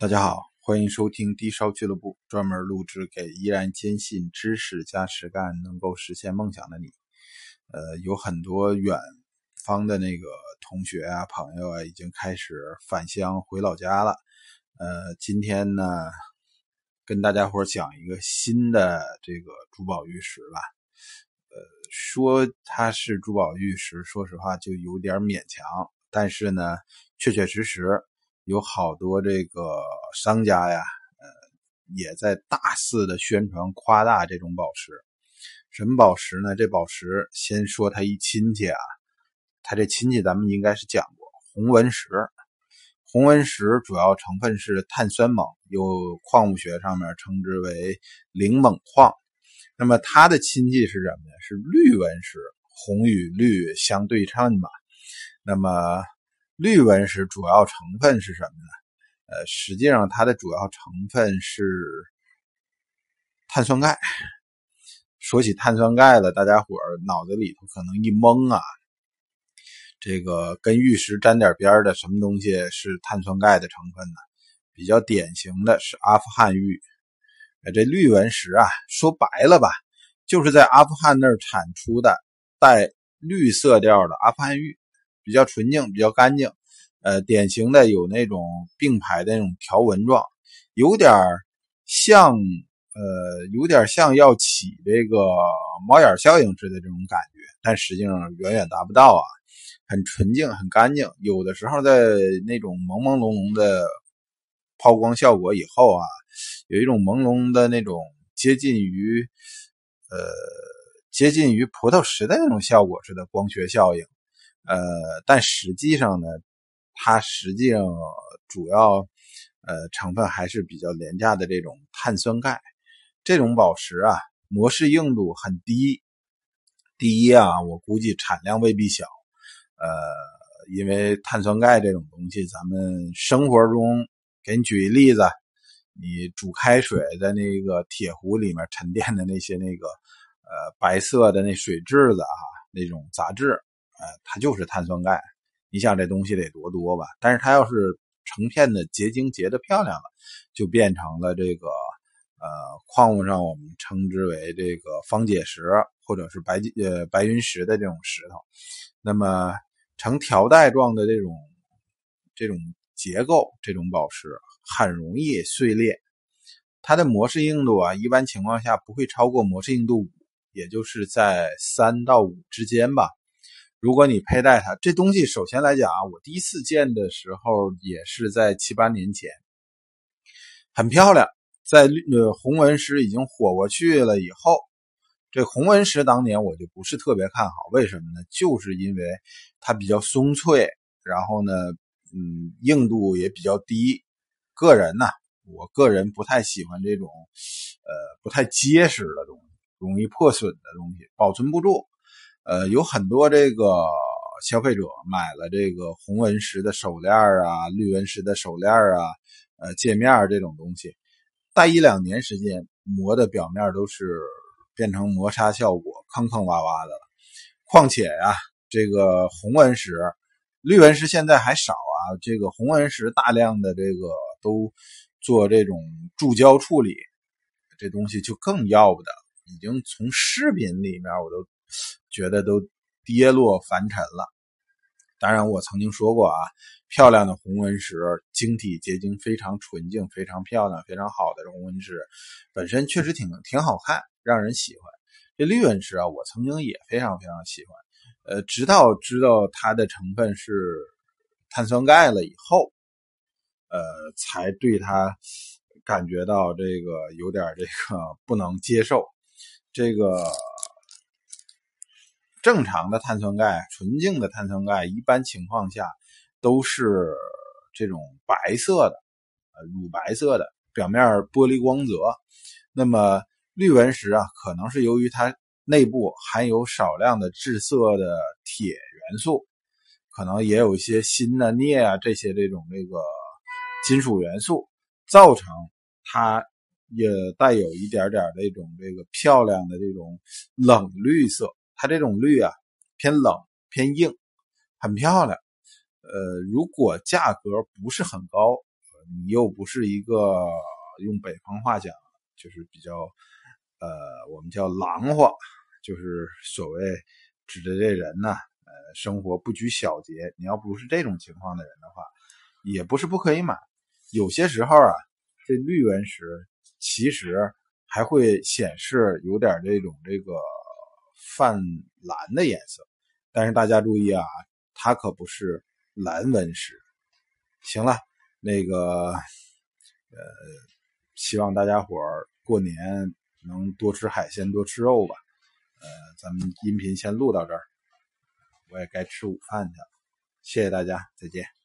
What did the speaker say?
大家好，欢迎收听低烧俱乐部，专门录制给依然坚信知识加实干能够实现梦想的你。呃，有很多远方的那个同学啊、朋友啊，已经开始返乡回老家了。呃，今天呢，跟大家伙讲一个新的这个珠宝玉石吧。呃，说它是珠宝玉石，说实话就有点勉强，但是呢，确确实实。有好多这个商家呀，呃，也在大肆的宣传夸大这种宝石。什么宝石呢？这宝石先说他一亲戚啊，他这亲戚咱们应该是讲过红纹石。红纹石主要成分是碳酸锰，有矿物学上面称之为零锰矿。那么它的亲戚是什么呢？是绿纹石，红与绿相对称嘛。那么。绿纹石主要成分是什么呢？呃，实际上它的主要成分是碳酸钙。说起碳酸钙了，大家伙脑子里头可能一懵啊。这个跟玉石沾点边的什么东西是碳酸钙的成分呢？比较典型的是阿富汗玉。这绿纹石啊，说白了吧，就是在阿富汗那儿产出的带绿色调的阿富汗玉。比较纯净，比较干净，呃，典型的有那种并排的那种条纹状，有点像，呃，有点像要起这个猫眼效应似的这种感觉，但实际上远远达不到啊。很纯净，很干净，有的时候在那种朦朦胧胧的抛光效果以后啊，有一种朦胧的那种接近于，呃，接近于葡萄石的那种效果似的光学效应。呃，但实际上呢，它实际上主要呃成分还是比较廉价的这种碳酸钙。这种宝石啊，模式硬度很低。第一啊，我估计产量未必小。呃，因为碳酸钙这种东西，咱们生活中给你举一例子，你煮开水在那个铁壶里面沉淀的那些那个呃白色的那水质子啊，那种杂质。呃，它就是碳酸钙，你想这东西得多多吧？但是它要是成片的结晶结的漂亮了，就变成了这个呃矿物上我们称之为这个方解石或者是白呃白云石的这种石头。那么成条带状的这种这种结构，这种宝石很容易碎裂。它的模式硬度啊，一般情况下不会超过模式硬度五，也就是在三到五之间吧。如果你佩戴它，这东西首先来讲啊，我第一次见的时候也是在七八年前，很漂亮。在呃红纹石已经火过去了以后，这红纹石当年我就不是特别看好，为什么呢？就是因为它比较松脆，然后呢，嗯，硬度也比较低。个人呢，我个人不太喜欢这种呃不太结实的东西，容易破损的东西，保存不住。呃，有很多这个消费者买了这个红纹石的手链啊，绿纹石的手链啊，呃，戒面这种东西，戴一两年时间，磨的表面都是变成磨砂效果，坑坑洼洼的了。况且呀，这个红纹石、绿纹石现在还少啊，这个红纹石大量的这个都做这种注胶处理，这东西就更要不得，已经从饰品里面我都。觉得都跌落凡尘了。当然，我曾经说过啊，漂亮的红纹石，晶体结晶非常纯净，非常漂亮，非常好的红纹石，本身确实挺挺好看，让人喜欢。这绿纹石啊，我曾经也非常非常喜欢。呃，直到知道它的成分是碳酸钙了以后，呃，才对它感觉到这个有点这个不能接受。这个。正常的碳酸钙，纯净的碳酸钙，一般情况下都是这种白色的，呃，乳白色的，表面玻璃光泽。那么绿纹石啊，可能是由于它内部含有少量的致色的铁元素，可能也有一些锌啊、镍啊这些这种这个金属元素，造成它也带有一点点这种这个漂亮的这种冷绿色。它这种绿啊，偏冷偏硬，很漂亮。呃，如果价格不是很高，你又不是一个用北方话讲，就是比较呃，我们叫狼话，就是所谓指的这人呢，呃，生活不拘小节。你要不是这种情况的人的话，也不是不可以买。有些时候啊，这绿原石其实还会显示有点这种这个泛蓝的颜色，但是大家注意啊，它可不是蓝纹石。行了，那个呃，希望大家伙过年能多吃海鲜，多吃肉吧。呃，咱们音频先录到这儿，我也该吃午饭去了。谢谢大家，再见。